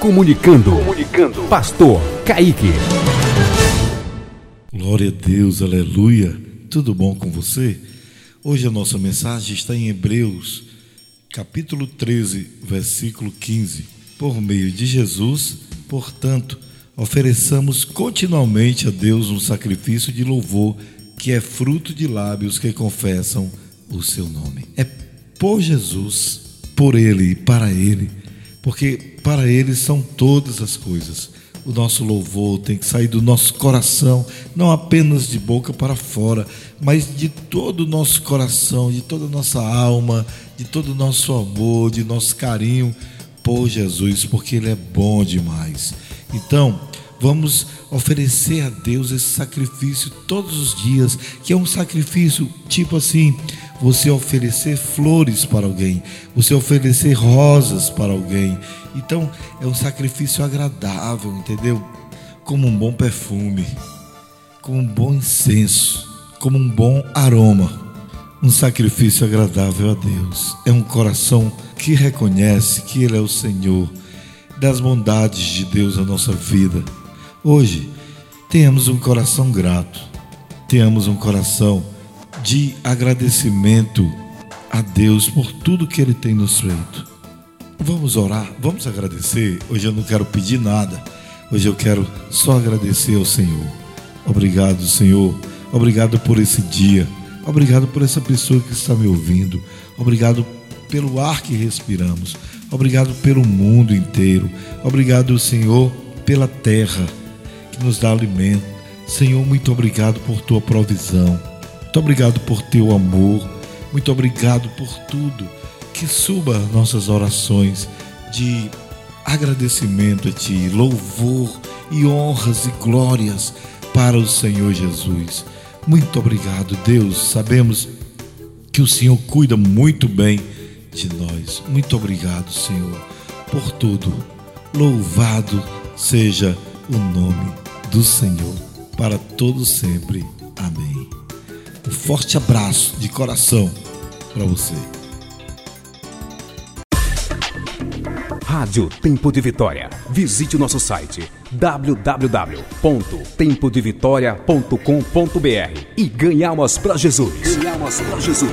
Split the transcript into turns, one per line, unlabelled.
Comunicando. Comunicando. Pastor Kaique.
Glória a Deus, aleluia. Tudo bom com você? Hoje a nossa mensagem está em Hebreus, capítulo 13, versículo 15. Por meio de Jesus, portanto, ofereçamos continuamente a Deus um sacrifício de louvor que é fruto de lábios que confessam o seu nome. É por Jesus, por Ele e para Ele, porque para Ele são todas as coisas. O nosso louvor tem que sair do nosso coração, não apenas de boca para fora, mas de todo o nosso coração, de toda a nossa alma, de todo o nosso amor, de nosso carinho por Jesus, porque Ele é bom demais. Então, vamos oferecer a Deus esse sacrifício todos os dias, que é um sacrifício tipo assim, você oferecer flores para alguém, você oferecer rosas para alguém. Então, é um sacrifício agradável, entendeu? Como um bom perfume, como um bom incenso, como um bom aroma. Um sacrifício agradável a Deus. É um coração que reconhece que Ele é o Senhor, das bondades de Deus na nossa vida. Hoje, tenhamos um coração grato, tenhamos um coração de agradecimento a Deus por tudo que Ele tem nos feito. Vamos orar, vamos agradecer. Hoje eu não quero pedir nada, hoje eu quero só agradecer ao Senhor. Obrigado, Senhor. Obrigado por esse dia. Obrigado por essa pessoa que está me ouvindo. Obrigado pelo ar que respiramos. Obrigado pelo mundo inteiro. Obrigado, Senhor, pela terra que nos dá alimento. Senhor, muito obrigado por tua provisão. Muito obrigado por teu amor. Muito obrigado por tudo. Que suba nossas orações de agradecimento a Ti, louvor e honras e glórias para o Senhor Jesus. Muito obrigado, Deus. Sabemos que o Senhor cuida muito bem de nós. Muito obrigado, Senhor, por tudo. Louvado seja o nome do Senhor para todos sempre. Forte abraço de coração para você.
Rádio Tempo de Vitória. Visite o nosso site www.tempodevitoria.com.br e ganhamos para Jesus. Ganhamos para Jesus.